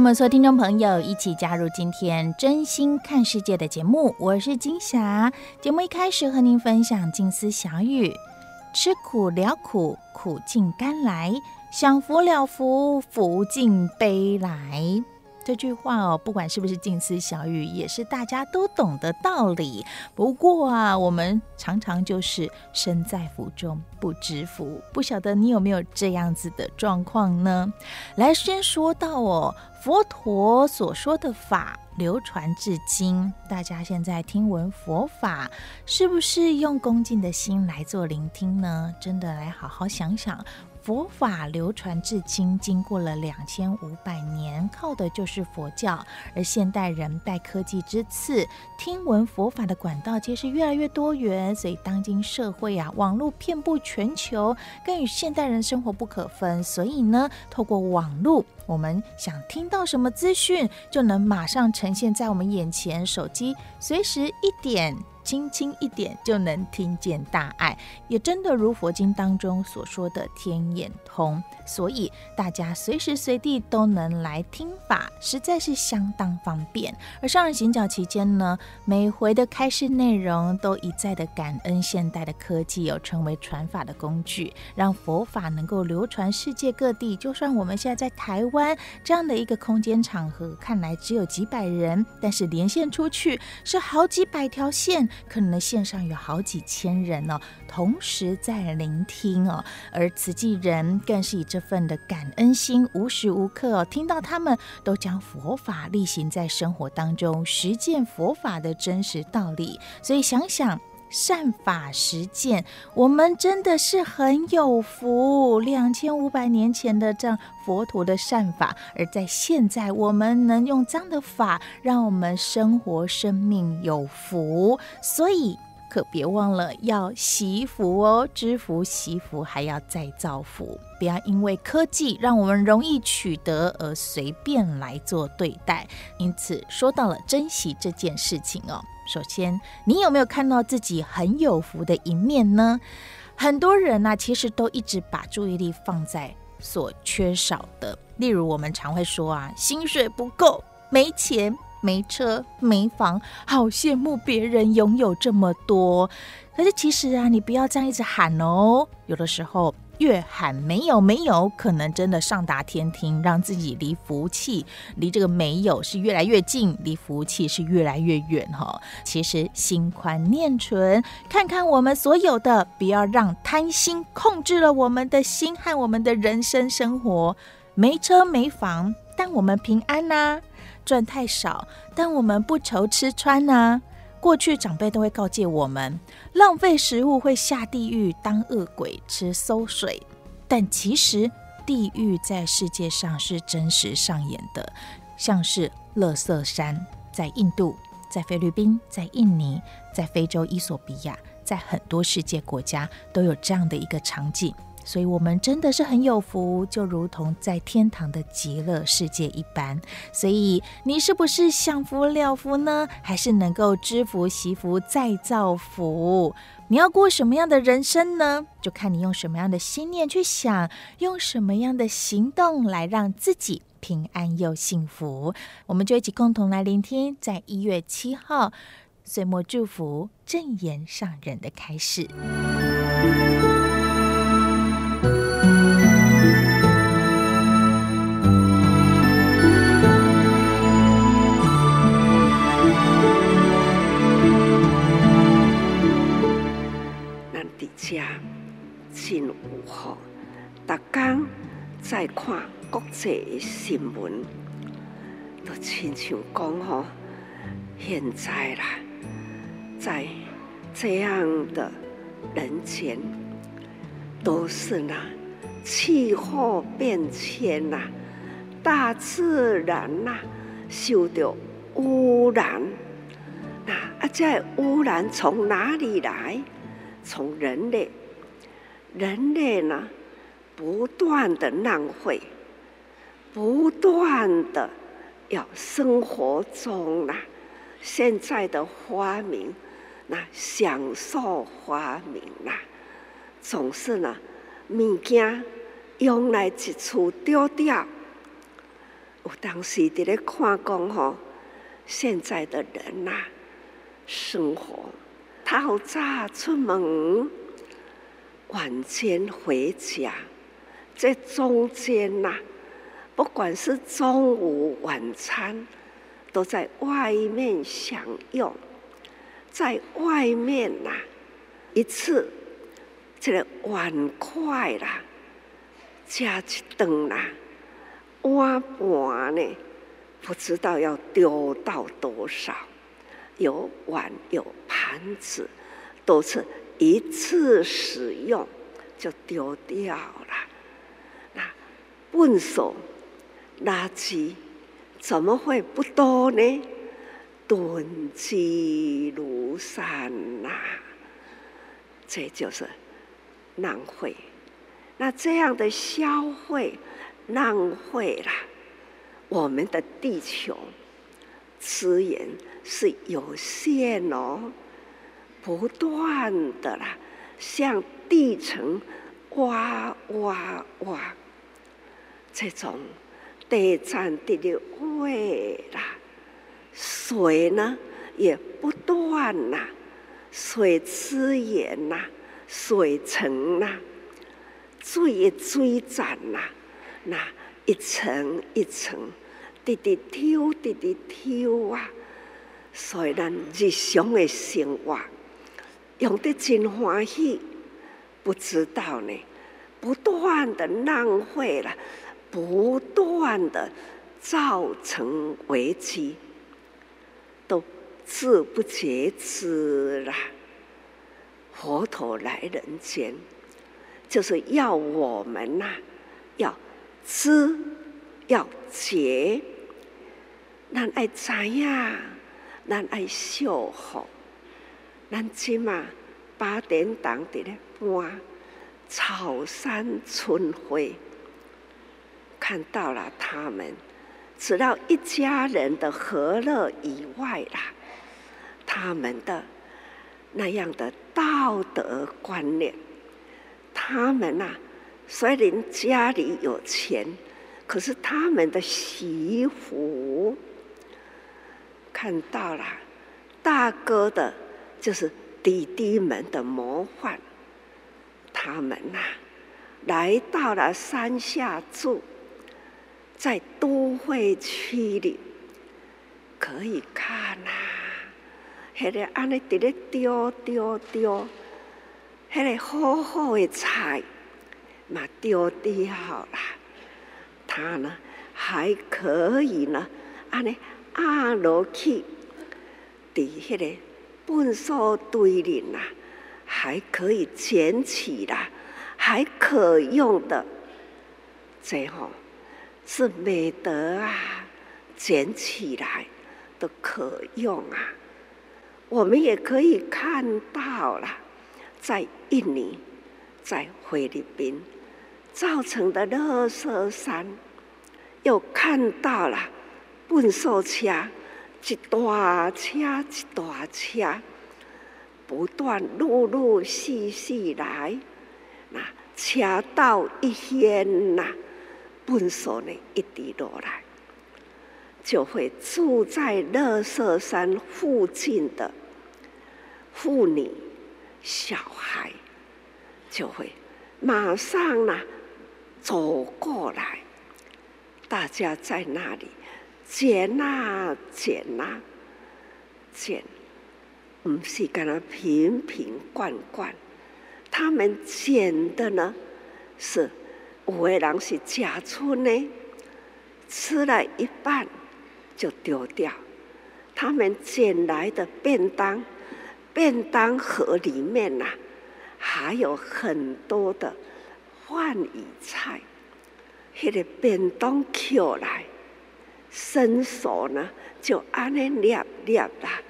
那么所有听众朋友一起加入今天真心看世界的节目，我是金霞。节目一开始和您分享静思小语：吃苦了苦，苦尽甘来；享福了福，福尽悲来。这句话哦，不管是不是近思小语，也是大家都懂的道理。不过啊，我们常常就是身在福中不知福，不晓得你有没有这样子的状况呢？来，先说到哦，佛陀所说的法流传至今，大家现在听闻佛法，是不是用恭敬的心来做聆听呢？真的来好好想想。佛法流传至今，经过了两千五百年，靠的就是佛教。而现代人拜科技之赐，听闻佛法的管道皆是越来越多元。所以，当今社会啊，网络遍布全球，更与现代人生活不可分。所以呢，透过网络，我们想听到什么资讯，就能马上呈现在我们眼前。手机随时一点。轻轻一点就能听见大爱，也真的如佛经当中所说的天眼通，所以大家随时随地都能来听法，实在是相当方便。而上人行脚期间呢，每回的开示内容都一再的感恩现代的科技有成为传法的工具，让佛法能够流传世界各地。就算我们现在在台湾这样的一个空间场合，看来只有几百人，但是连线出去是好几百条线。可能线上有好几千人哦，同时在聆听哦，而慈济人更是以这份的感恩心，无时无刻哦，听到他们都将佛法力行在生活当中，实践佛法的真实道理。所以想想善法实践，我们真的是很有福。两千五百年前的这样佛陀的善法，而在现在我们能用这样的法，让我们生活生命有福。所以可别忘了要惜福哦，知福惜福，还要再造福。不要因为科技让我们容易取得而随便来做对待。因此说到了珍惜这件事情哦。首先，你有没有看到自己很有福的一面呢？很多人呢、啊，其实都一直把注意力放在所缺少的，例如我们常会说啊，薪水不够，没钱、没车、没房，好羡慕别人拥有这么多。可是其实啊，你不要这样一直喊哦，有的时候。越喊没有没有，可能真的上达天庭，让自己离福气、离这个没有是越来越近，离福气是越来越远哈。其实心宽念纯，看看我们所有的，不要让贪心控制了我们的心和我们的人生生活。没车没房，但我们平安呐、赚太少，但我们不愁吃穿呐、过去长辈都会告诫我们，浪费食物会下地狱当恶鬼吃馊水。但其实地狱在世界上是真实上演的，像是垃圾山，在印度、在菲律宾、在印尼、在非洲伊索比亚，在很多世界国家都有这样的一个场景。所以，我们真的是很有福，就如同在天堂的极乐世界一般。所以，你是不是享福了福呢？还是能够知福惜福再造福？你要过什么样的人生呢？就看你用什么样的心念去想，用什么样的行动来让自己平安又幸福。我们就一起共同来聆听，在一月七号岁末祝福正言上人的开始家，真有福。逐天在看国际新闻，都亲像讲吼，现在啦，在这样的人前，都是那气候变迁呐、啊，大自然呐、啊，受到污染。那啊，这污染从哪里来？从人类，人类呢，不断的浪费，不断的要生活中呢，现在的发明，那享受发明呐，总是呢，物件用来一处丢掉。我当时在咧看讲吼，现在的人呐，生活。透早出门，晚间回家，这中间呐、啊，不管是中午、晚餐，都在外面享用，在外面呐、啊，一次这个碗筷啦，加一顿啦，碗盘呢，不知道要丢到多少。有碗有盘子，都是一次使用就丢掉了。那粪扫垃圾怎么会不多呢？囤积如山呐、这就是浪费。那这样的消费浪费了我们的地球资源。是有限哦，不断的啦，向地层挖挖挖，这种地占地的位啦，水呢也不断呐，水资源呐，水层呐，最最涨呐，那一层一层，滴滴挑，滴滴挑啊。所以，咱日常的生活用得真欢喜，不知道呢，不断的浪费了，不断的造成危机，都自不觉知了。佛陀来人间，就是要我们呐、啊，要知，要觉，咱爱知呀。咱爱守护，咱起码八点档的咧播草山春晖，看到了他们，除了一家人的和乐以外啦，他们的那样的道德观念，他们呐、啊，虽然家里有钱，可是他们的媳妇。看到了，大哥的，就是弟弟们的模范。他们呐、来到了山下住，在都会区里，可以看呐、啊，迄个安尼伫咧丢丢丢，迄个好好的菜嘛丢掉了，他呢还可以呢，安尼。啊，落去，在迄个粪扫堆里呐，还可以捡起来，还可用的，最后是美德啊！捡起来都可用啊。我们也可以看到了，在印尼，在菲律宾造成的垃圾山，又看到了。粪扫车，一大车一大车，不断陆陆续续来，那车道一掀呐，粪扫呢一滴落来，就会住在垃圾山附近的妇女、小孩，就会马上呢走过来，大家在那里。捡啊捡啊捡，不是跟他瓶瓶罐罐，他们捡的呢是有的人是吃剩的，吃了一半就丢掉。他们捡来的便当，便当盒里面呐、还有很多的饭与菜。那个便当捡来，伸手呢，就安尼捏捏啦，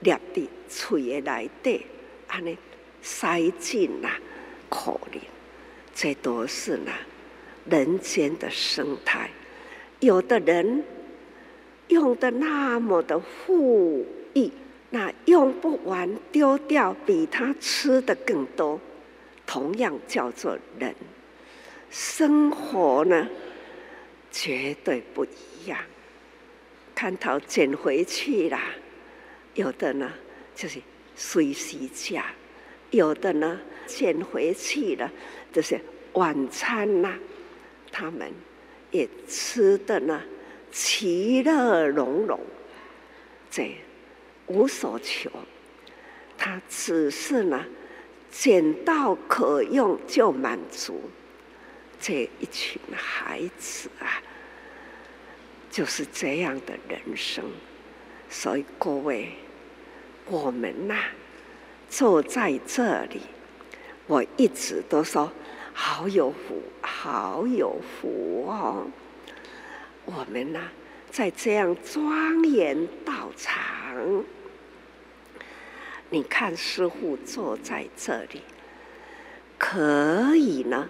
捏的嘴的内底，安尼塞进啦口里。这都是呢人间的生态。有的人。用的那么的富裕，那用不完丢掉，比他吃的更多，同样叫做人。生活呢，绝对不一样。看到捡回去啦，有的呢就是随时吃，有的呢捡回去了就是晚餐呐、他们也吃的呢。其乐融融，这无所求，他只是呢，捡到可用就满足。这一群孩子啊，就是这样的人生。所以各位，我们呐、坐在这里，我一直都说好有福，好有福哦。我们呢，在这样庄严道场，你看师傅坐在这里，可以呢，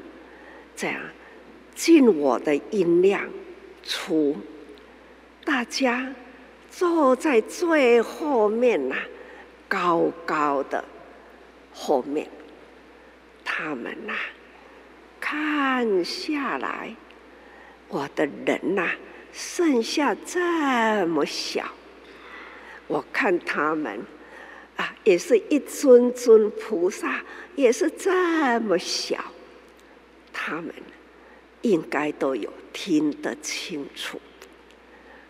这样尽我的音量出，大家坐在最后面呐，高高的后面，他们呐，看下来。我的人呐、剩下这么小，我看他们啊，也是一尊尊菩萨，也是这么小，他们应该都有听得清楚。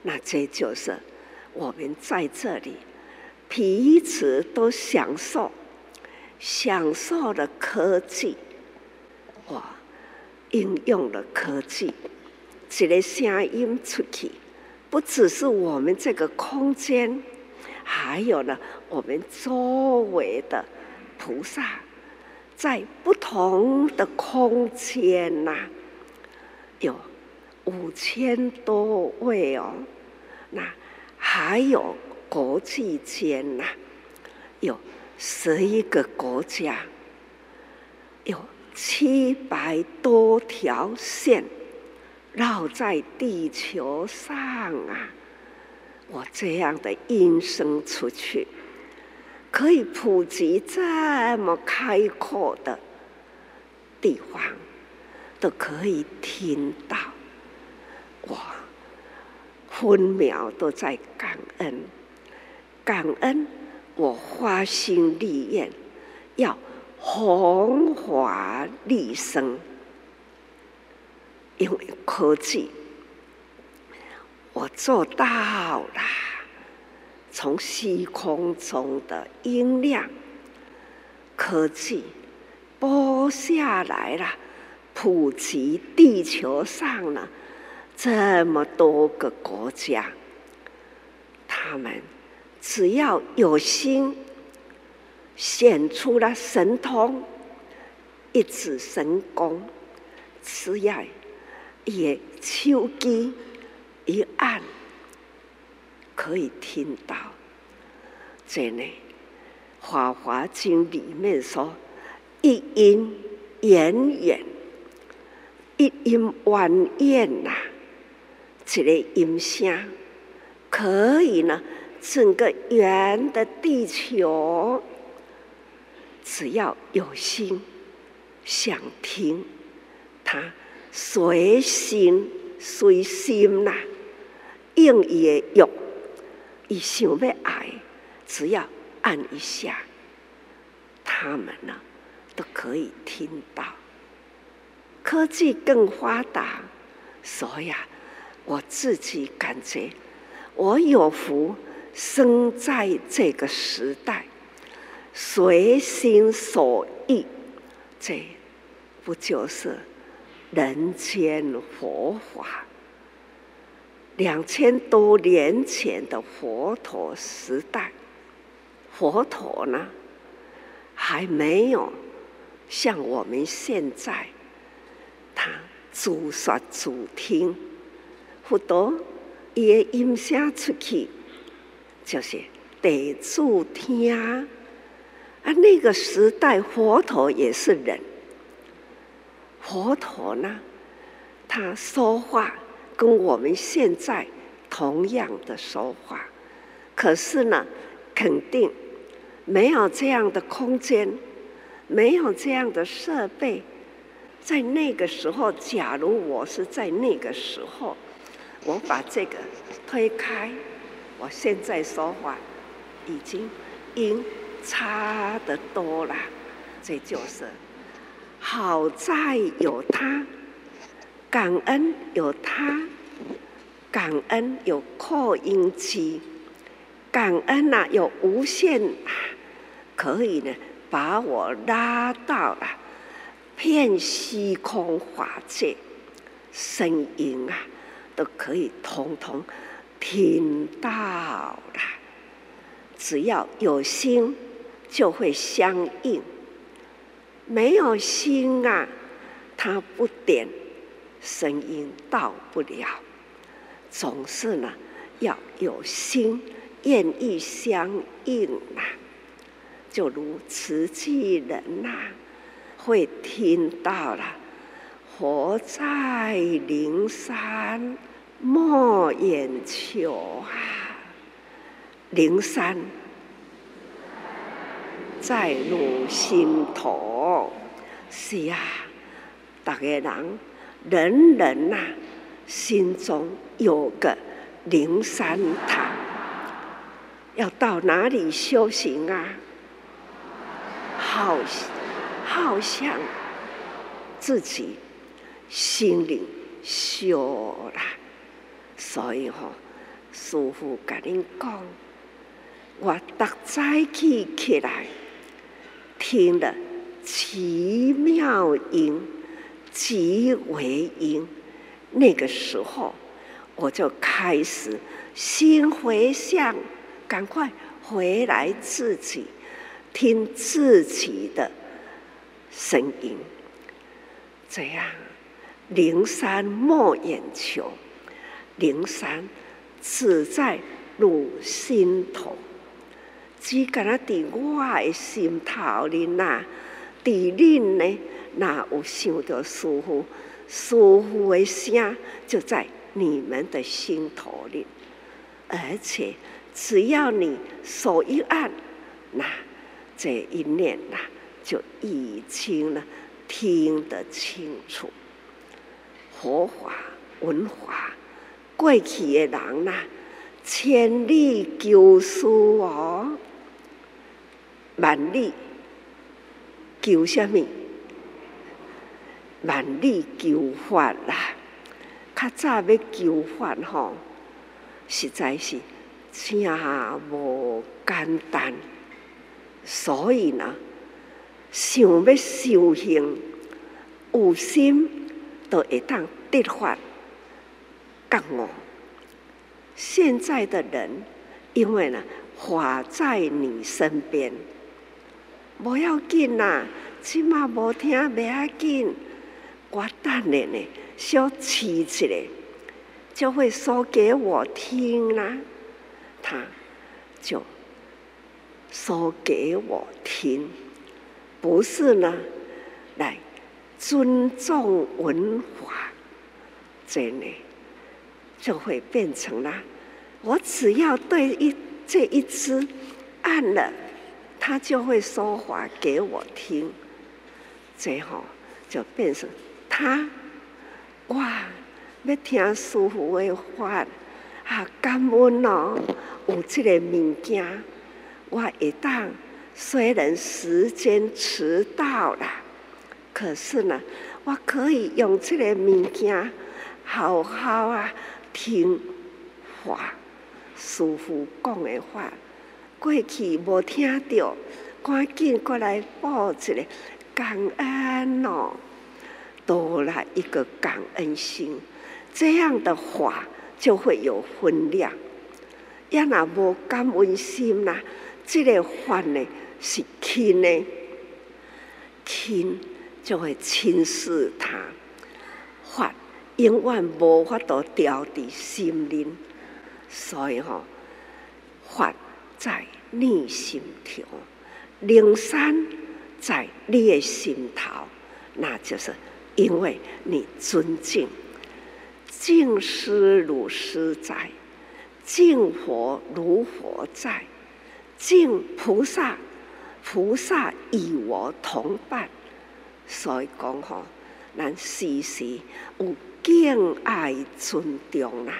那这就是我们在这里彼此都享受，享受了科技，我应用了科技。这个声音出去，不只是我们这个空间，还有呢，我们周围的菩萨，在不同的空间呐、啊，有五千多位哦。那还有国际间呐，有十一个国家，有七百多条线。绕在地球上啊！我这样的音声出去，可以普及这么开阔的地方，都可以听到。我分秒都在感恩，感恩我花心立愿，要弘法利生。因为科技，我做到了。从虚空中的音量，科技播下来了，普及地球上了这么多个国家，他们只要有心，显出了神通，一指神功，只要。也手机一按，可以听到。这呢，《法华经》里面说：“一音圆圆，一音圆圆呐，这个音声可以呢，整个圆的地球，只要有心想听，它。”随心随心呐、啊，应也有，一想要爱，只要按一下，他们呢都可以听到。科技更发达，所以啊，我自己感觉我有福生在这个时代，随心所欲，这不就是？人间佛法。两千多年前的佛陀时代，佛陀呢，还没有像我们现在，他主说主听，佛陀伊的音声出去，就是地主听啊啊。那个时代，佛陀也是人，佛陀呢，他说话。跟我们现在同样的说话，可是呢，肯定没有这样的空间，没有这样的设备。在那个时候，假如我是在那个时候，我把这个推开，我现在说话已经音差得多了。这就是好在有他。感恩有他，感恩有扩音机，感恩呐、有无限，可以呢把我拉到了遍虚空法界，声音啊都可以通通听到了。只要有心就会相应，没有心啊，他不点。声音到不了，总是呢要有心，愿意相应呐、啊。就如慈济人呐、啊，会听到了，佛在灵山莫远求啊，灵山在汝心头，是啊，大家人。人人呐、啊，心中有个灵山塔，要到哪里修行啊？好，好像自己心灵修了，所以吼、师父跟您讲，我逐早起起来，听了奇妙音。即为因，那个时候我就开始心回向，赶快回来自己听自己的声音。这样，灵山莫远求，灵山只在汝心头，只敢那在我的心头里呐，在恁呢？那有想到师父，师父的声就在你们的心头里，而且只要你手一按，那这一念呐，就已经呢听得清楚。佛法文化过去的人呐，千里求师哦，万里求什么？万里求法啦，较早要求法吼，实在是真无简单。所以呢，想要修行，有心都会当得法觉悟。现在的人，因为呢，法在你身边，不要紧啦，起码无听袂要紧。我等你呢，小气起来，就会说给我听啦。他就说给我听，不是呢，来尊重文化，这呢就会变成了。我只要对一这一支按了，他就会说话给我听，最后就变成。他哇，要听师父的话啊，感恩哦！有这个物件，我会当虽然时间迟到了，可是呢，我可以用这个物件好好啊听话。师父讲的话，过去无听到，赶紧过来报一个感恩哦。多了一个感恩心，这样的话就会有分量。要那无感恩心呐，这个法呢是轻的，轻就会轻视它，法永远无法度掉在心灵，所以吼、哦，法在你心头，灵山在你的心头，那就是。因为你尊敬，敬师如师在，敬佛如佛在，敬菩萨，菩萨与我同伴。所以讲吼，咱时时有敬爱尊重啦。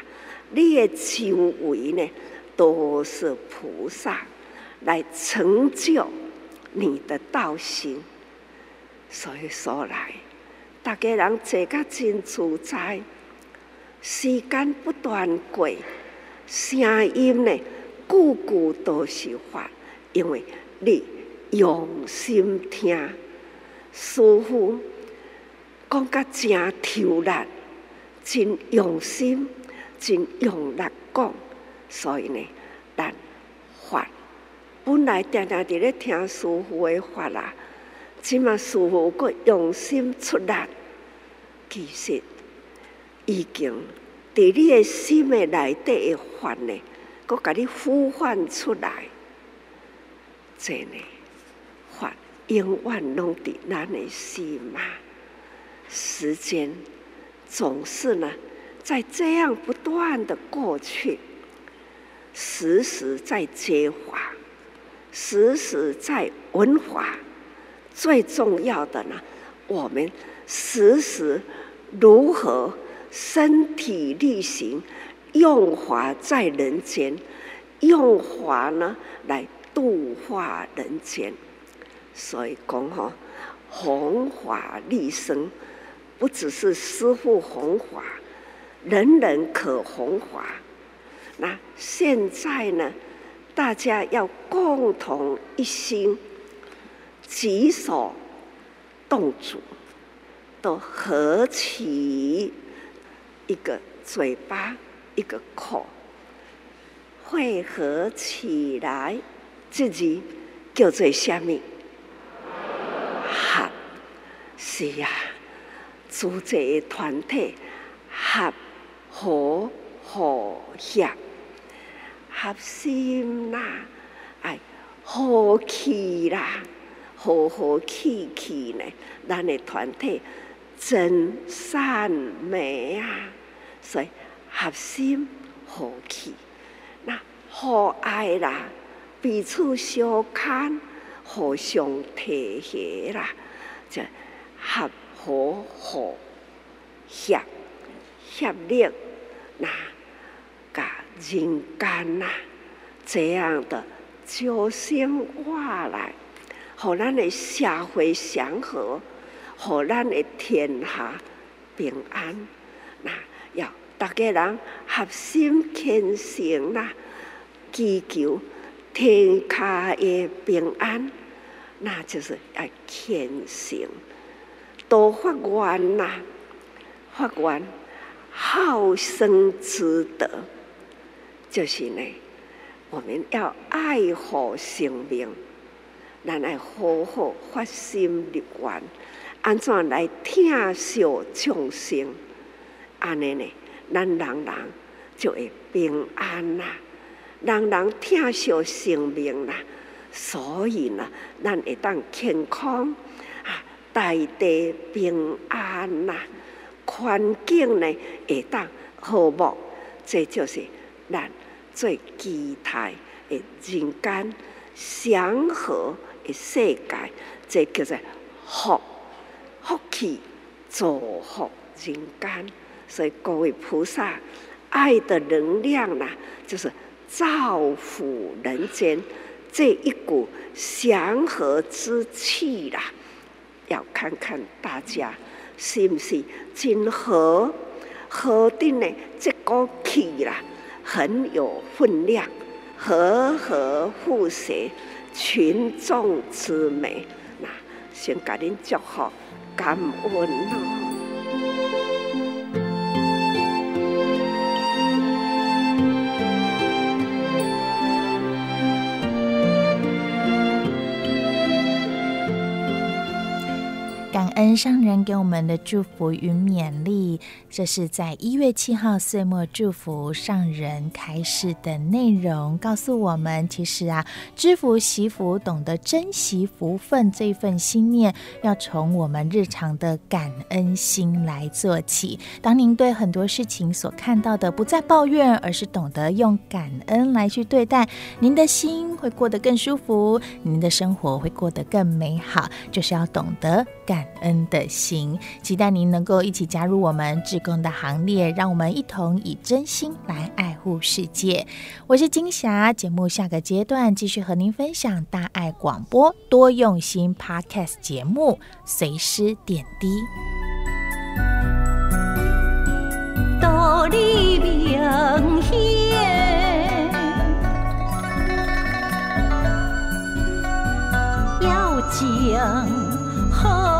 你的周围呢，都是菩萨来成就你的道行。所以说来。大家人坐甲真自在，时间不断过，声音呢，句句都是法，因为你用心听，师父讲甲真透力，真用心，真用力讲，所以呢，咱法本来定定伫咧听师父的法啦。即嘛，师父阁用心出力，其实已经伫你的心的内底的法呢，阁甲你呼唤出来。这呢，法永远拢伫咱诶心嘛。时间总是呢，在这样不断的过去，时时在接化，时时在闻化。最重要的呢，我们时时如何身体力行，用法在人间，用法呢来度化人间。所以讲哈，弘法利生，不只是师父弘法，人人可弘法。那现在呢，大家要共同一心。举手动足都合起一个嘴巴，一个口，汇合起来，自己叫做什么？合，是呀，组织团体合和和谐，合心啦，哎，和气啦。和和气气呢，咱的团体真善美啊！所以合心和气，那和爱啦，彼此相看，互相提携啦，就合和和协协力，那甲人间呐，这样的就生活来。互咱的社会祥和，互咱的天下平安。那要大家人合心虔诚啦，祈求天下的平安，那就是要虔诚，多发愿呐，发愿好生之德，就是呢，我们要爱护生命。咱来好好发心立愿，安怎来疼惜众生？安尼呢，咱人人就会平安啦，人人疼惜生命啦，所以呢，咱会当健康啊，大地平安啦，环境呢会当和睦，这就是咱最期待的人间祥和。世界，这叫做福福气，造福人间。所以各位菩萨，爱的能量啊，就是造福人间这一股祥和之气啦。要看看大家是不是真和和的呢？这个气啦，很有分量，和和互协。群众之美，那先给您祝福，感恩感。恩上人给我们的祝福与勉励。这是在一月七号岁末祝福上人开示的内容，告诉我们，其实啊，知福惜福，懂得珍惜福分，这份心念要从我们日常的感恩心来做起。当您对很多事情所看到的不再抱怨，而是懂得用感恩来去对待，您的心会过得更舒服，您的生活会过得更美好。就是要懂得感恩的心，期待您能够一起加入我们志工的行列，让我们一同以真心来爱护世界。我是金霞，节目下个阶段继续和您分享大爱广播多用心 Podcast 节目，随师点滴。道理明，要讲好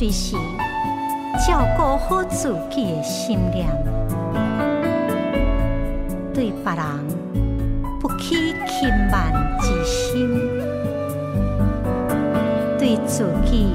随时照顾好自己的心灵，对别人不起轻慢之心，对自己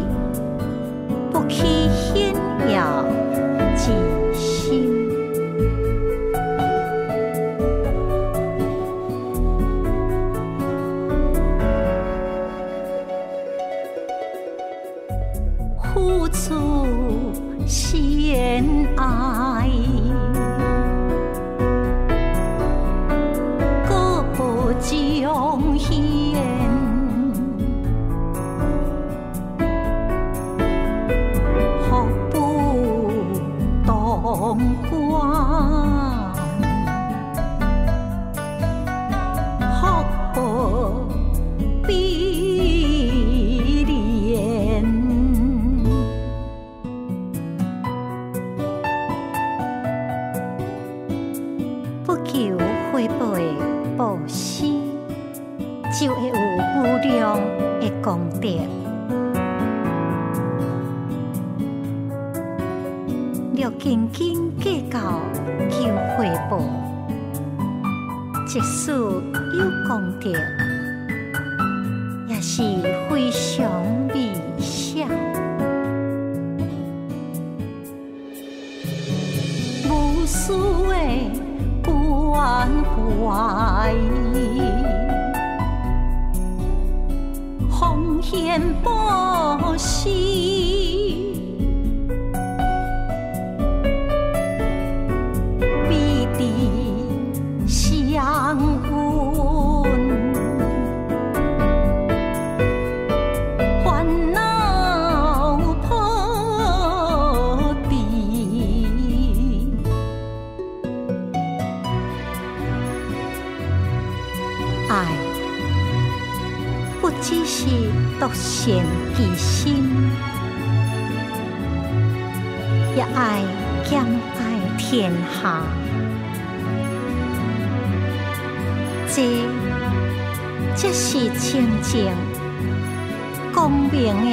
思的关怀。奉献布施。一心一爱，兼爱天下，这才是真正光明的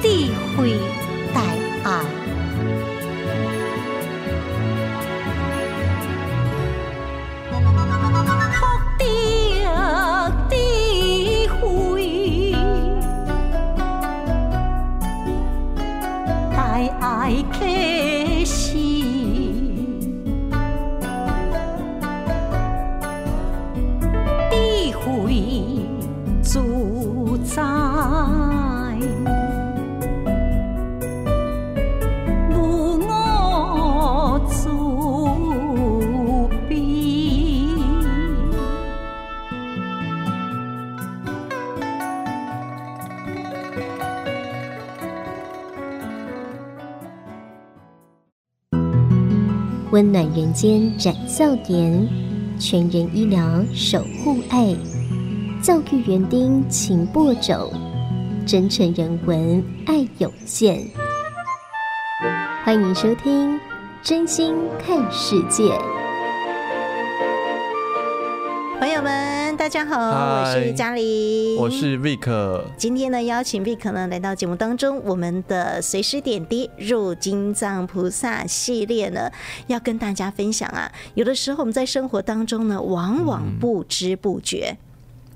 智慧。暖人间展笑颜，全人医疗守护爱，教育园丁勤播种，真诚人文爱涌现。欢迎收听《真心看世界》，家好我是嘉玲，我是 Vic。今天呢，邀请 Vic 呢来到节目当中，我们的随时点滴入金藏菩萨系列呢，要跟大家分享啊。有的时候我们在生活当中呢，往往不知不觉，嗯、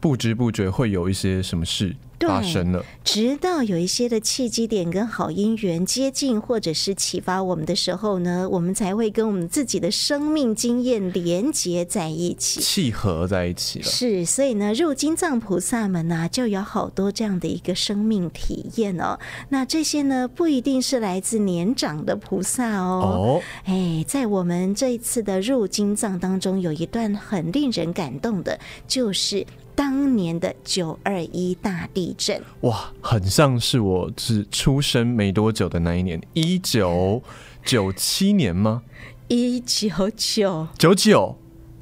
不知不觉会有一些什么事。发生了，直到有一些的契机点跟好姻缘接近，或者是启发我们的时候呢，我们才会跟我们自己的生命经验连接在一起，契合在一起了。是，所以呢，入金藏菩萨们呢、啊，就有好多这样的一个生命体验哦。那这些呢，不一定是来自年长的菩萨哦。哦，哎，在我们这一次的入金藏当中，有一段很令人感动的，就是。当年的九二一大地震，哇，很像是我只出生没多久的那一年，一九九七年吗？一九九。九九。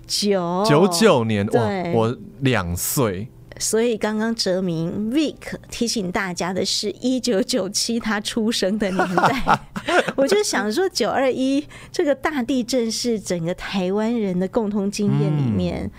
九。九九年，哇，我两岁。所以刚刚哲明 Vic 提醒大家的是一九九七他出生的年代，我就想说九二一这个大地震是整个台湾人的共同经验里面。嗯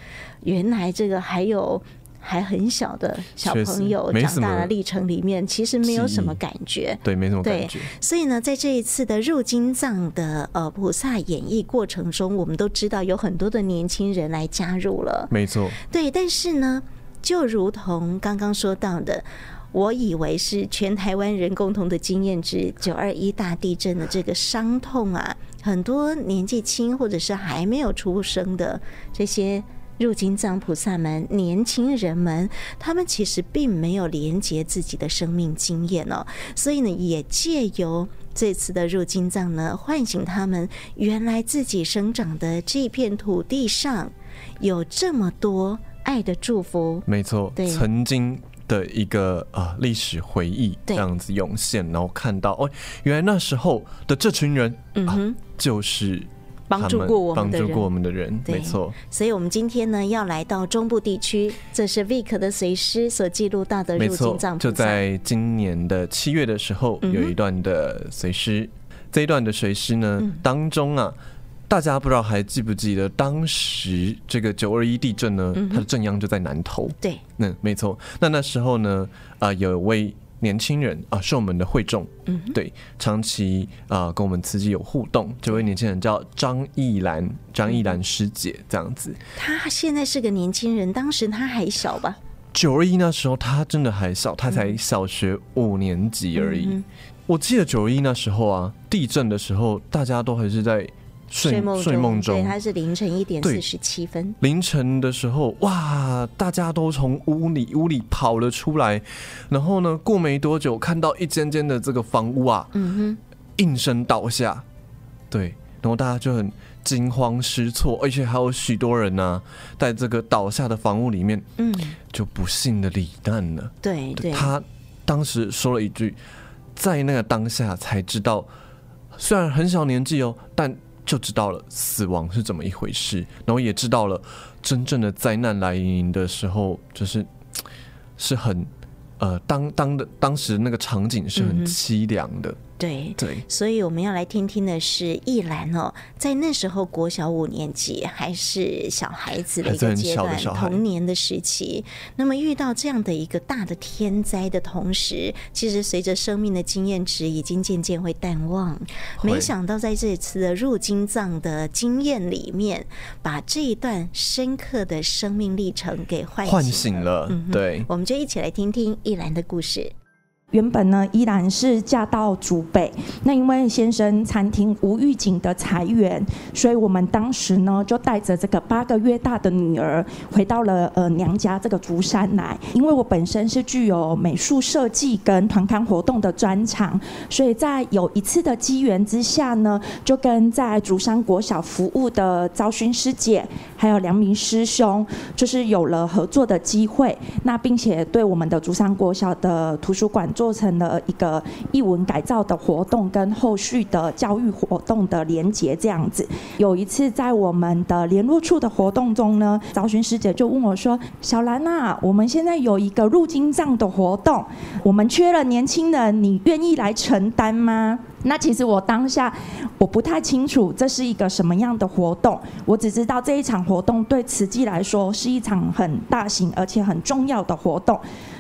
原来这个还有还很小的小朋友长大的历程里面，其实没有什么感觉，对，没什么感觉。所以呢，在这一次的入金藏的呃菩萨演绎过程中，我们都知道有很多的年轻人来加入了，没错。对，但是呢，就如同刚刚说到的，我以为是全台湾人共同的经验之九二一大地震的这个伤痛啊，很多年纪轻或者是还没有出生的这些。入金藏菩萨们，年轻人们，他们其实并没有连接自己的生命经验哦，所以呢，也借由这次的入金藏呢，唤醒他们，原来自己生长的这片土地上有这么多爱的祝福。没错，对，曾经的一个啊历史回忆这样子涌现，然后看到哦，原来那时候的这群人，嗯哼，啊、就是。帮助过我们的人，帮助过我们的人，没错。所以，我们今天呢，要来到中部地区，这是 Vic 的随师所记录到的入境藏。就在今年的七月的时候，有一段的随师。这一段的随师呢，当中啊，大家不知道还记不记得，当时这个九二一地震呢，它的震央就在南投。对，嗯，没错。那那时候呢，啊，有一位。年轻人啊，是我们的会众，嗯，对，长期啊跟我们慈济有互动。这位年轻人叫张艺兰，张艺兰师姐这样子。她现在是个年轻人，当时她还小吧？九二一那时候她真的还小，她才小学五年级而已。嗯、我记得九二一那时候啊，地震的时候，大家都还是在。睡梦睡梦中，对，它是凌晨一点四十七分。凌晨的时候，哇，大家都从屋里屋里跑了出来，然后呢，过没多久，看到一间间的这个房屋啊，嗯哼，应声倒下，对，然后大家就很惊慌失措，而且还有许多人呢、啊，在这个倒下的房屋里面，嗯，就不幸的罹难了。对对，他当时说了一句，在那个当下才知道，虽然很小年纪哦，但。就知道了死亡是怎么一回事，然后也知道了真正的灾难来临的时候，就是是很呃，当当的当时那个场景是很凄凉的。嗯对对，所以我们要来听听的是易兰哦，在那时候国小五年级还是小孩子的一个阶段，童年的时期。那么遇到这样的一个大的天灾的同时，其实随着生命的经验值已经渐渐会淡忘。没想到在这次的入金藏的经验里面，把这一段深刻的生命历程给唤醒了。唤醒了，对，我们就一起来听听易兰的故事。原本呢，依然是嫁到竹北。那因为先生餐厅无预警的裁员，所以我们当时呢就带着这个八个月大的女儿回到了呃娘家这个竹山来。因为我本身是具有美术设计跟团刊活动的专长，所以在有一次的机缘之下呢，就跟在竹山国小服务的昭勋师姐还有良明师兄，就是有了合作的机会。那并且对我们的竹山国小的图书馆做做成了一个译文改造的活动，跟后续的教育活动的连结这样子。有一次在我们的联络处的活动中呢，找寻师姐就问我说：“小兰啊，我们现在有一个入金藏的活动，我们缺了年轻人，你愿意来承担吗？”那其实我当下我不太清楚这是一个什么样的活动，我只知道这一场活动对慈济来说是一场很大型而且很重要的活动。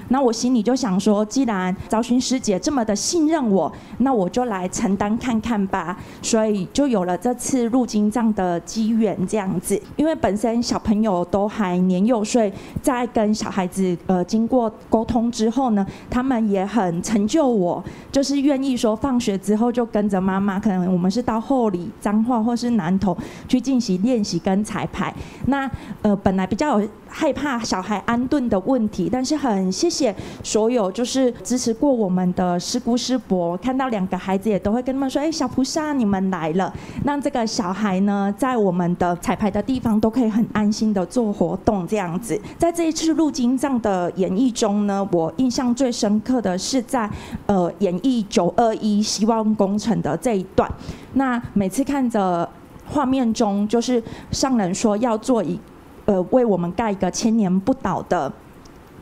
那我心里就想说，既然昭勋师姐这么的信任我，那我就来承担看看吧。所以就有了这次入经藏的机缘这样子。因为本身小朋友都还年幼，所以在跟小孩子呃经过沟通之后呢，他们也很成就我，就是愿意说放学之后就跟着妈妈，可能我们是到后里、彰化或是南投去进行练习跟彩排。那呃本来比较。害怕小孩安顿的问题，但是很谢谢所有就是支持过我们的师姑师伯，看到两个孩子也都会跟他们说：“哎，小菩萨你们来了。”让这个小孩呢，在我们的彩排的地方都可以很安心的做活动这样子。在这一次入经藏的演绎中呢，我印象最深刻的是在呃演绎九二一希望工程的这一段。那每次看着画面中，就是上人说要做一。呃，为我们盖一个千年不倒的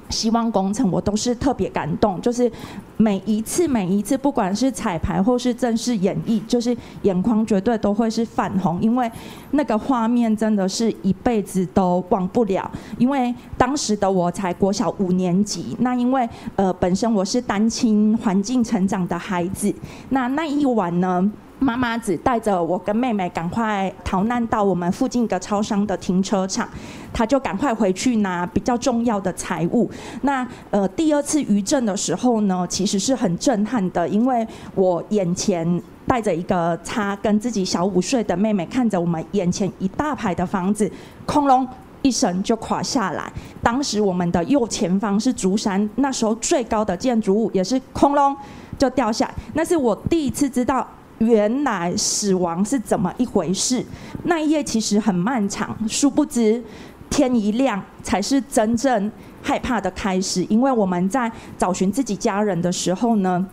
希望工程，我都是特别感动。就是每一次、每一次，不管是彩排或是正式演绎，就是眼眶绝对都会是泛红，因为那个画面真的是一辈子都忘不了。因为当时的我才国小五年级，那因为呃，本身我是单亲环境成长的孩子，那那一晚呢，妈妈只带着我跟妹妹赶快逃难到我们附近一个超商的停车场，她就赶快回去拿比较重要的财物。那呃第二次余震的时候呢，其实是很震撼的，因为我眼前带着一个她跟自己小五岁的妹妹，看着我们眼前一大排的房子，轰隆一声就垮下来。当时我们的右前方是竹山，那时候最高的建筑物也是轰隆就掉下。那是我第一次知道。原来死亡是怎么一回事？那一夜其实很漫长，殊不知天一亮才是真正害怕的开始。因为我们在找寻自己家人的时候呢，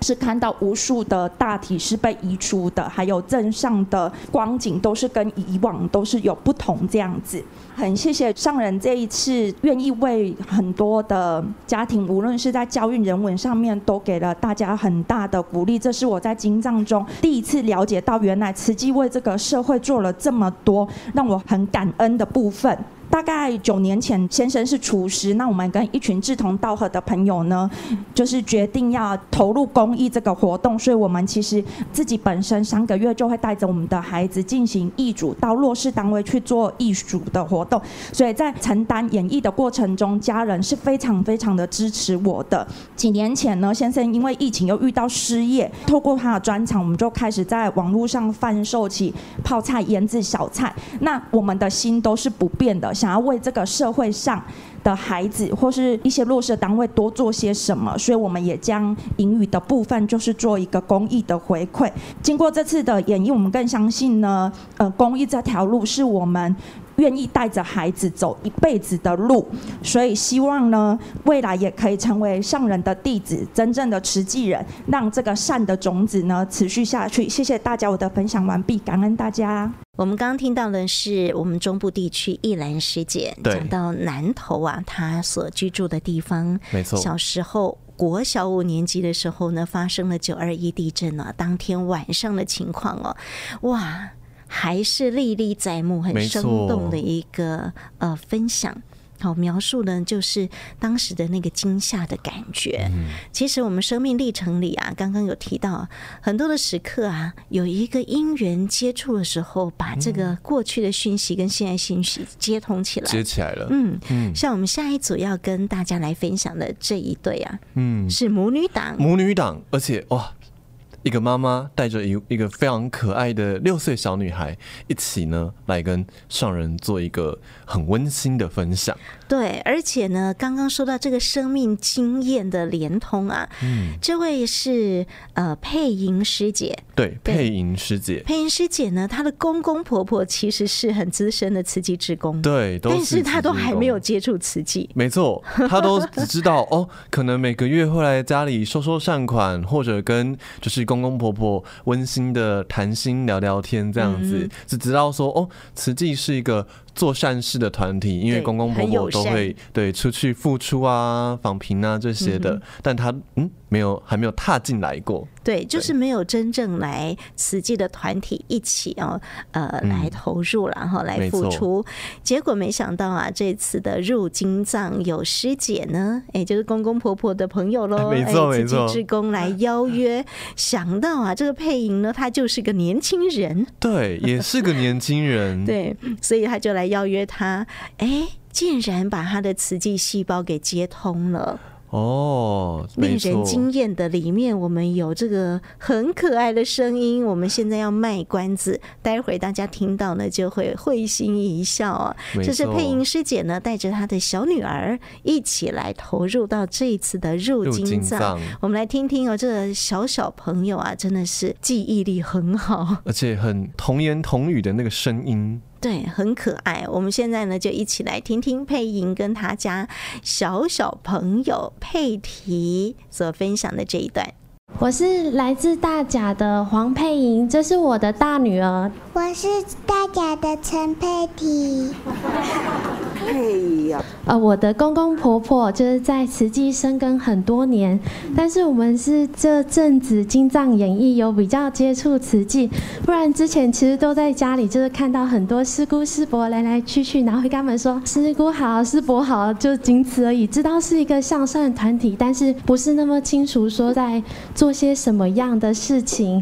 是看到无数的大体是被移除的，还有镇上的光景都是跟以往都是有不同这样子。很谢谢上人这一次愿意为很多的家庭，无论是在教育人文上面，都给了大家很大的鼓励。这是我在经藏中第一次了解到，原来慈济为这个社会做了这么多，让我很感恩的部分。大概九年前，先生是厨师，那我们跟一群志同道合的朋友呢，就是决定要投入公益这个活动，所以我们其实自己本身三个月就会带着我们的孩子进行义组到弱势单位去做义组的活动，所以在承担演绎的过程中，家人是非常非常的支持我的。几年前呢，先生因为疫情又遇到失业，透过他的专长，我们就开始在网络上贩售起泡菜、腌制小菜，那我们的心都是不变的。想要为这个社会上的孩子或是一些弱势单位多做些什么，所以我们也将盈余的部分就是做一个公益的回馈。经过这次的演绎，我们更相信呢，呃，公益这条路是我们。愿意带着孩子走一辈子的路，所以希望呢，未来也可以成为上人的弟子，真正的持继人，让这个善的种子呢持续下去。谢谢大家，我的分享完毕，感恩大家。我们刚刚听到的是我们中部地区一兰师姐讲到南投啊，她所居住的地方，没错，小时候国小五年级的时候呢，发生了九二一地震啊，当天晚上的情况哦，哇。还是历历在目，很生动的一个呃分享。好，描述呢，就是当时的那个惊吓的感觉。嗯。其实我们生命历程里啊，刚刚有提到很多的时刻啊，有一个因缘接触的时候，把这个过去的讯息跟现在讯息接通起来，接起来了。嗯嗯，像我们下一组要跟大家来分享的这一对啊，嗯，是母女档，母女档，而且哇。一个妈妈带着一一个非常可爱的六岁小女孩一起呢，来跟上人做一个很温馨的分享。对，而且呢，刚刚说到这个生命经验的连通啊，嗯，这位是呃佩莹师姐，对，佩莹师姐，佩莹师姐呢，她的公公婆婆其实是很资深的慈济职工，对，都是但是她都还没有接触慈济，没错，她都只知道哦，可能每个月会来家里收收善款，或者跟就是公公婆婆温馨的谈心聊聊天这样子，嗯、只知道说哦，慈济是一个。做善事的团体，因为公公婆婆都会对出去付出啊、访贫啊这些的，嗯、但他嗯没有还没有踏进来过，对，就是没有真正来慈济的团体一起哦，呃，嗯、来投入然后来付出，结果没想到啊，这次的入金藏有师姐呢，哎，就是公公婆婆的朋友喽，没错没错，志工来邀约，想到啊，这个配音呢，他就是个年轻人，对，也是个年轻人，对，所以他就来。邀约他，哎，竟然把他的慈济细胞给接通了。哦，令人惊艳的里面，我们有这个很可爱的声音。我们现在要卖关子，待会儿大家听到呢，就会会心一笑啊。这是配音师姐呢，带着她的小女儿一起来投入到这一次的入金藏。我们来听听哦，这个小小朋友啊，真的是记忆力很好，而且很童言童语的那个声音。对，很可爱。我们现在呢，就一起来听听配音跟他家小小朋友佩提所分享的这一段。我是来自大甲的黄佩莹，这是我的大女儿。我是大甲的陈佩提。嘿呀，呃，我的公公婆婆就是在慈济深耕很多年，但是我们是这阵子经藏演艺有比较接触慈济，不然之前其实都在家里，就是看到很多师姑师伯来来去去，然后会跟他们说师姑好，师伯好，就仅此而已。知道是一个向善团体，但是不是那么清楚说在做些什么样的事情。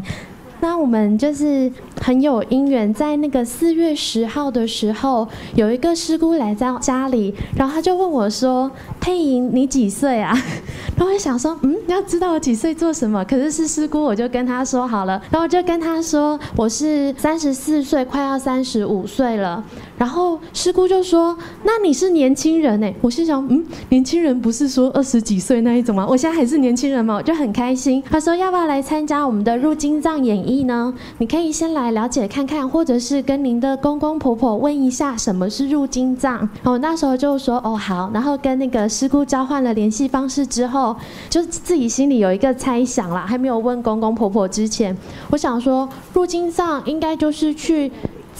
那我们就是很有因缘，在那个四月十号的时候，有一个师姑来到家里，然后他就问我说：“佩莹，你几岁啊？” 然后我想说：“嗯，你要知道我几岁做什么？”可是是师姑，我就跟他说好了，然后我就跟他说：“我是三十四岁，快要三十五岁了。”然后师姑就说：“那你是年轻人呢？”我心想：“嗯，年轻人不是说二十几岁那一种吗？我现在还是年轻人嘛，我就很开心。”他说：“要不要来参加我们的入金藏演艺呢？你可以先来了解看看，或者是跟您的公公婆婆问一下什么是入金藏。”我那时候就说：“哦，好。”然后跟那个师姑交换了联系方式之后，就自己心里有一个猜想啦，还没有问公公婆婆之前，我想说入金藏应该就是去。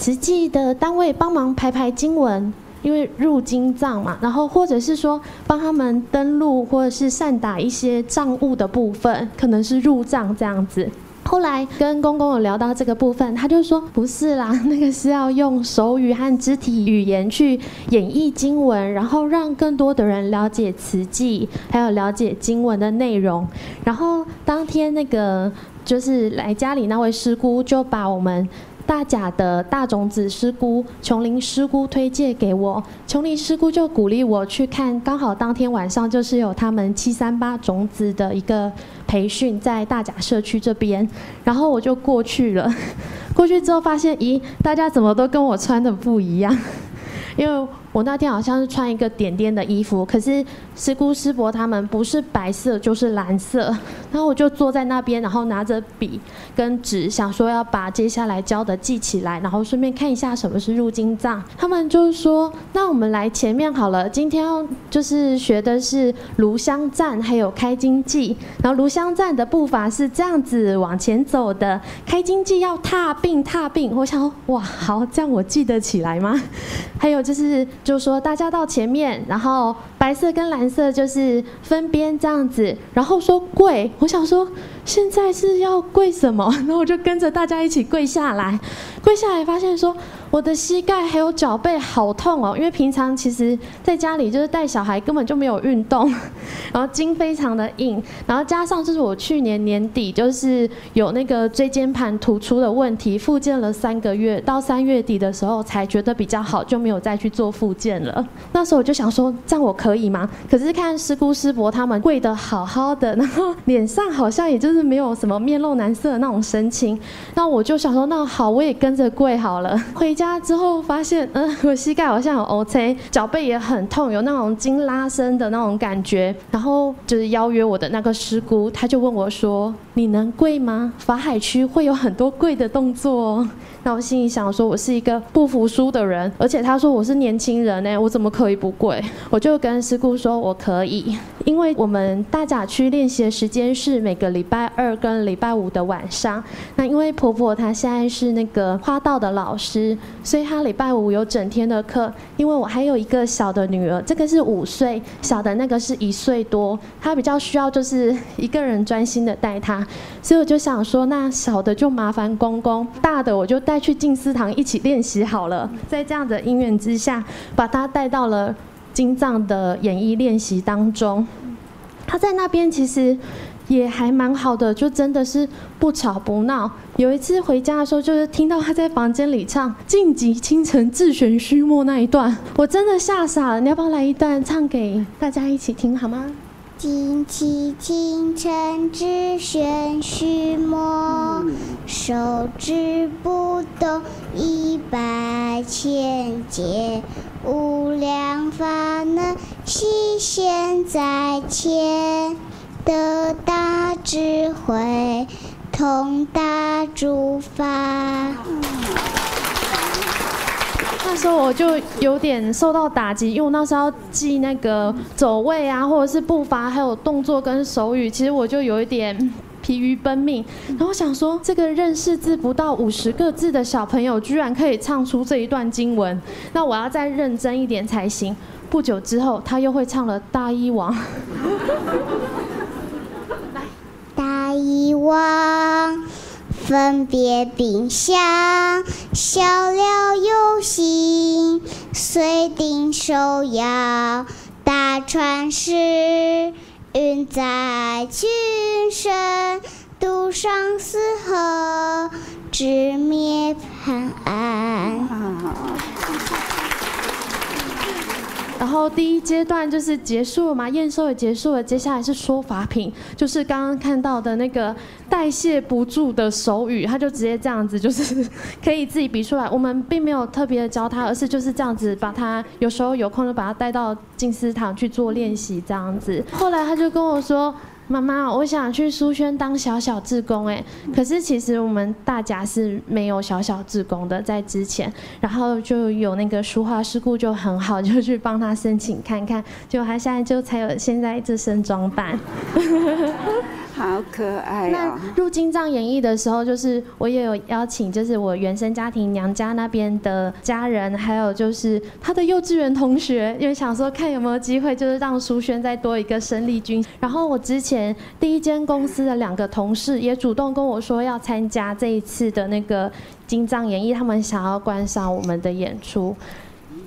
慈济的单位帮忙排排经文，因为入经藏嘛，然后或者是说帮他们登录，或者是善打一些账务的部分，可能是入账这样子。后来跟公公有聊到这个部分，他就说不是啦，那个是要用手语和肢体语言去演绎经文，然后让更多的人了解慈济，还有了解经文的内容。然后当天那个就是来家里那位师姑就把我们。大甲的大种子师姑琼林师姑推荐给我，琼林师姑就鼓励我去看，刚好当天晚上就是有他们七三八种子的一个培训在大甲社区这边，然后我就过去了。过去之后发现，咦，大家怎么都跟我穿的不一样？因为我那天好像是穿一个点点的衣服，可是师姑师伯他们不是白色就是蓝色，然后我就坐在那边，然后拿着笔跟纸，想说要把接下来教的记起来，然后顺便看一下什么是入金藏。他们就是说：“那我们来前面好了，今天要就是学的是炉香赞，还有开经偈。然后炉香赞的步伐是这样子往前走的，开经偈要踏并踏并。我想，哇，好，这样我记得起来吗？还有就是。就说大家到前面，然后白色跟蓝色就是分边这样子，然后说跪。我想说现在是要跪什么？然后我就跟着大家一起跪下来，跪下来发现说。我的膝盖还有脚背好痛哦，因为平常其实在家里就是带小孩根本就没有运动，然后筋非常的硬，然后加上就是我去年年底就是有那个椎间盘突出的问题，复健了三个月，到三月底的时候才觉得比较好，就没有再去做复健了。那时候我就想说，这样我可以吗？可是看师姑师伯他们跪得好好的，然后脸上好像也就是没有什么面露难色的那种神情。那我就想说，那好，我也跟着跪好了。回之后发现，嗯，我膝盖好像有 OK，脚背也很痛，有那种筋拉伸的那种感觉。然后就是邀约我的那个师姑，她就问我说：“你能跪吗？法海区会有很多跪的动作哦。”那我心里想说，我是一个不服输的人，而且他说我是年轻人呢，我怎么可以不跪？我就跟师姑说我可以，因为我们大甲区练习的时间是每个礼拜二跟礼拜五的晚上。那因为婆婆她现在是那个花道的老师，所以她礼拜五有整天的课。因为我还有一个小的女儿，这个是五岁，小的那个是一岁多，她比较需要就是一个人专心的带她，所以我就想说，那小的就麻烦公公，大的我就带。去静思堂一起练习好了，在这样的因缘之下，把他带到了金藏的演艺练习当中。他在那边其实也还蛮好的，就真的是不吵不闹。有一次回家的时候，就是听到他在房间里唱“静寂清晨，自悬虚没”那一段，我真的吓傻了。你要不要来一段唱给大家一起听好吗？静寂清晨，自悬虚没，手指不动，一百千劫，无量法能悉现在前，得大智慧，通大诸法。那时候我就有点受到打击，因为我那时候要记那个走位啊，或者是步伐，还有动作跟手语，其实我就有一点疲于奔命。然后我想说，这个认识字不到五十个字的小朋友，居然可以唱出这一段经文，那我要再认真一点才行。不久之后，他又会唱了《大医王》。大医王。分别冰箱，小料有心，随定收腰，大船是运载群生，渡上丝河，直面盼岸。然后第一阶段就是结束了嘛，验收也结束了，接下来是说法品，就是刚刚看到的那个代谢不住的手语，他就直接这样子，就是可以自己比出来。我们并没有特别的教他，而是就是这样子把他，有时候有空就把他带到静思堂去做练习这样子。后来他就跟我说。妈妈，我想去书轩当小小志工哎，可是其实我们大家是没有小小志工的，在之前，然后就有那个书画师姑就很好，就去帮他申请看看，就他现在就才有现在这身装扮。好可爱、那入金藏演艺的时候，就是我也有邀请，就是我原生家庭娘家那边的家人，还有就是他的幼稚园同学，因为想说看有没有机会，就是让书轩再多一个生力军。然后我之前第一间公司的两个同事也主动跟我说要参加这一次的那个金藏演艺，他们想要观赏我们的演出。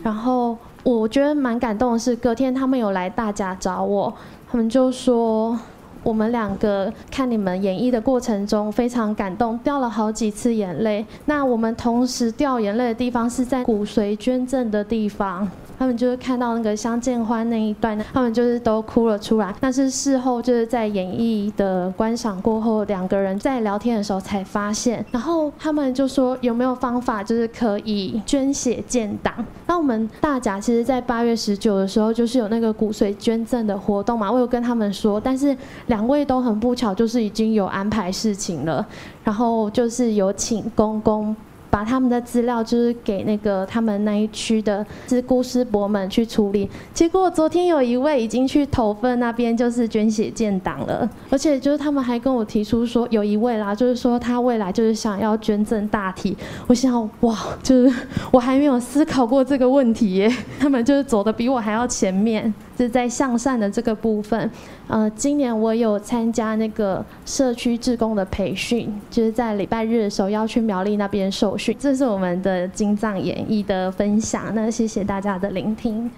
然后我觉得蛮感动的是，隔天他们有来大家找我，他们就说。我们两个看你们演绎的过程中非常感动，掉了好几次眼泪。那我们同时掉眼泪的地方是在骨髓捐赠的地方。他们就是看到那个相见欢那一段，他们就是都哭了出来。但是事后就是在演绎的观赏过后，两个人在聊天的时候才发现。然后他们就说有没有方法，就是可以捐血建档。那我们大甲其实，在八月十九的时候，就是有那个骨髓捐赠的活动嘛。我有跟他们说，但是两位都很不巧，就是已经有安排事情了。然后就是有请公公。把他们的资料就是给那个他们那一区的师姑师伯们去处理，结果昨天有一位已经去投份那边就是捐血建档了，而且就是他们还跟我提出说有一位啦，就是说他未来就是想要捐赠大体，我想哇，就是我还没有思考过这个问题耶，他们就是走的比我还要前面。是在向善的这个部分，呃，今年我有参加那个社区志工的培训，就是在礼拜日的时候要去苗栗那边受。这是我们的金藏演绎的分享，那谢谢大家的聆听。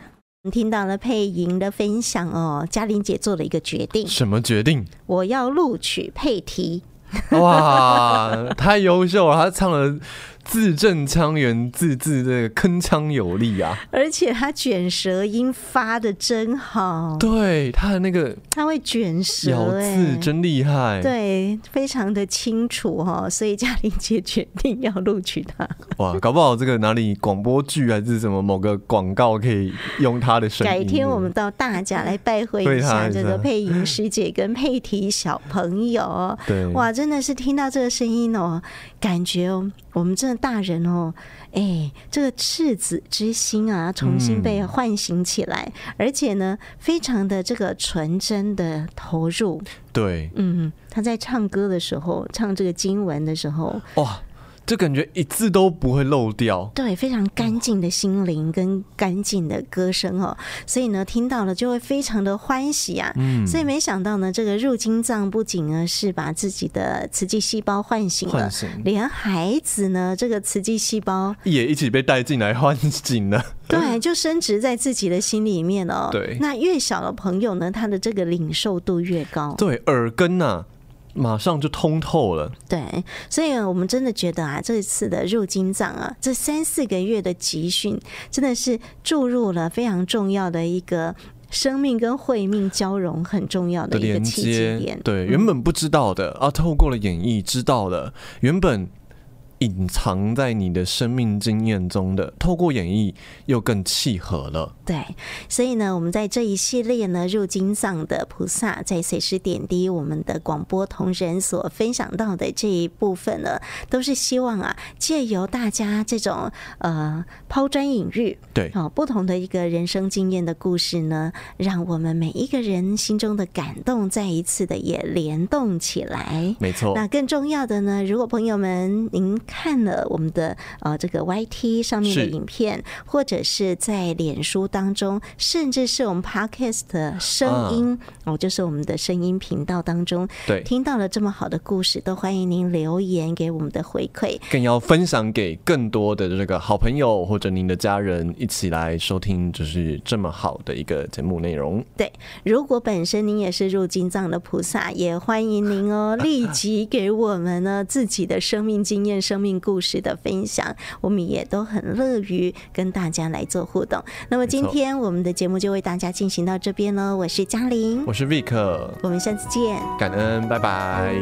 听到了配音的分享哦，嘉玲姐做了一个决定。什么决定？我要录取配题。哇，太优秀了！她唱了字正腔圆，字字这个铿锵有力啊！而且他卷舌音发的真好，对他的那个他会卷舌，咬字真厉害，对，非常的清楚哈，所以嘉玲姐决定要录取他。哇，搞不好这个哪里广播剧还是什么某个广告可以用他的声音。改天我们到大甲来拜会一下这个配音师姐跟佩提小朋友。对，哇，真的是听到这个声音哦，感觉哦，我们真的。大人哦，哎，这个赤子之心啊，重新被唤醒起来，嗯、而且呢，非常的这个纯真的投入。对，嗯，他在唱歌的时候，唱这个经文的时候，哇。就感觉一字都不会漏掉，对，非常干净的心灵跟干净的歌声哦，所以呢，听到了就会非常的欢喜啊。嗯，所以没想到呢，这个入金藏不仅呢是把自己的慈济细胞唤醒了，醒连孩子呢这个慈济细胞也一起被带进来唤醒了。对，就升值在自己的心里面哦。对，那越小的朋友呢，他的这个领受度越高。对，耳根呐、啊。马上就通透了，对，所以我们真的觉得啊，这一次的入金藏啊，这三四个月的集训，真的是注入了非常重要的一个生命跟慧命交融很重要的一个契机点。对，原本不知道的、嗯、啊，透过了演绎知道了，原本。隐藏在你的生命经验中的，透过演绎又更契合了。对，所以呢，我们在这一系列呢，入金藏的菩萨在随时点滴我们的广播同仁所分享到的这一部分呢，都是希望啊，借由大家这种呃抛砖引玉，对，哦，不同的一个人生经验的故事呢，让我们每一个人心中的感动再一次的也联动起来。没错。那更重要的呢，如果朋友们您。看了我们的呃这个 YT 上面的影片，或者是在脸书当中，甚至是我们 Podcast 的声音哦，就是我们的声音频道当中，对，听到了这么好的故事，都欢迎您留言给我们的回馈，更要分享给更多的这个好朋友或者您的家人一起来收听，就是这么好的一个节目内容。对，如果本身您也是入金藏的菩萨，也欢迎您哦，立即给我们呢自己的生命经验、生命故事的分享，我们也都很乐于跟大家来做互动。那么今天我们的节目就为大家进行到这边喽。我是嘉玲，我是 Vic，我们下次见，感恩，拜拜。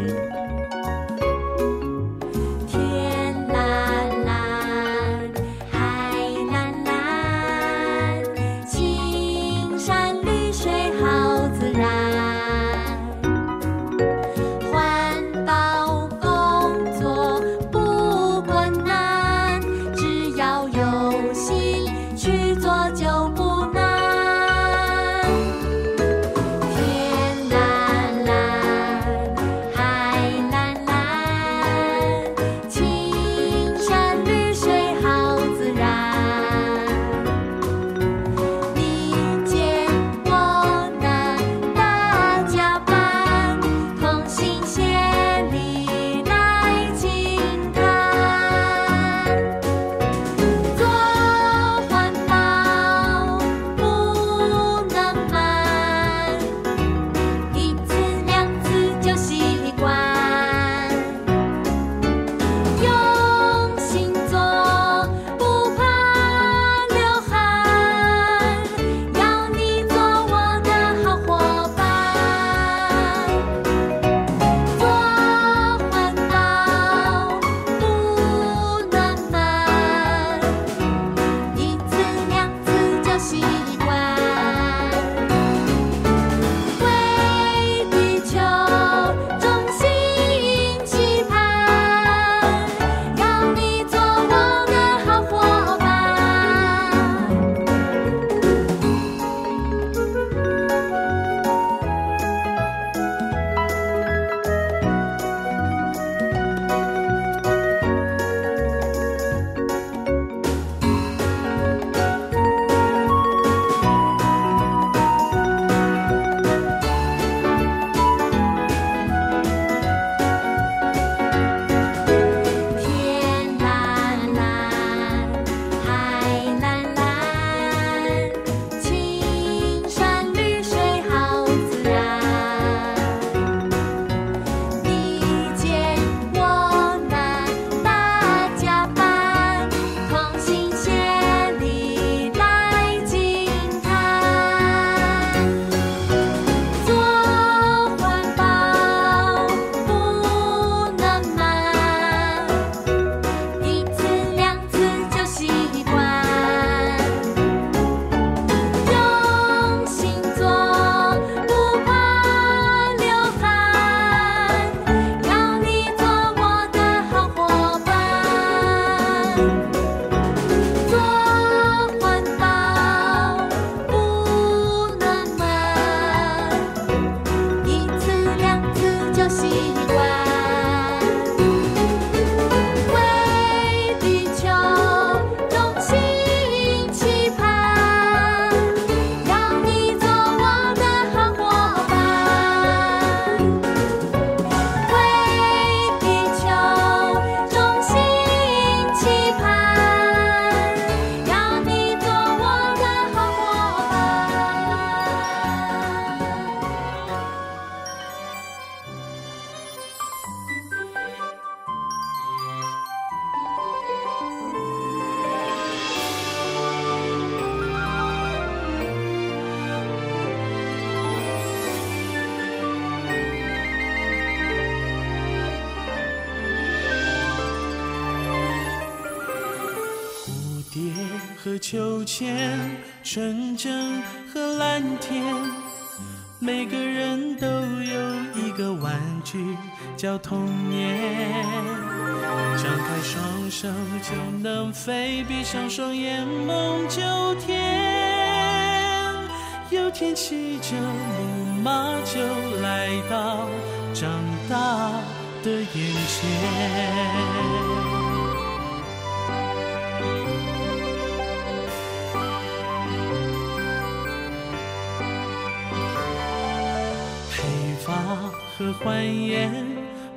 欢颜，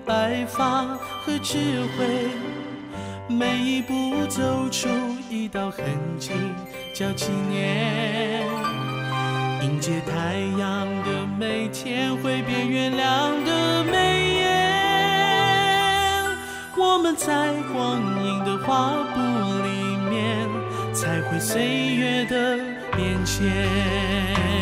白发和智慧，每一步走出一道痕迹，叫纪念。迎接太阳的每天，会变月亮的眉眼，我们在光阴的画布里面，才会岁月的变迁。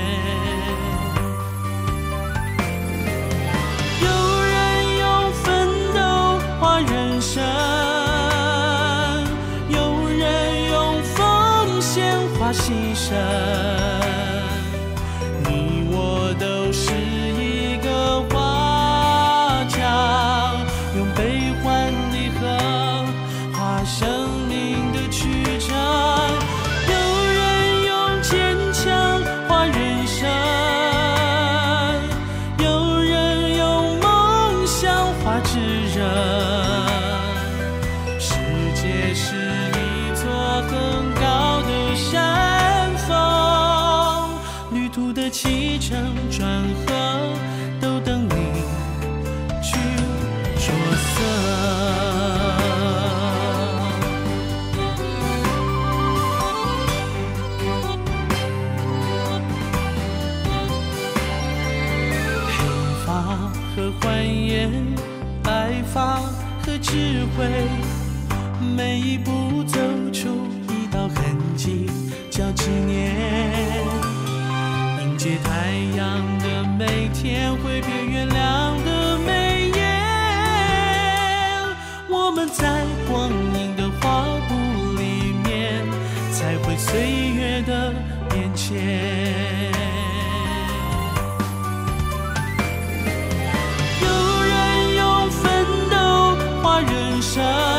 sun.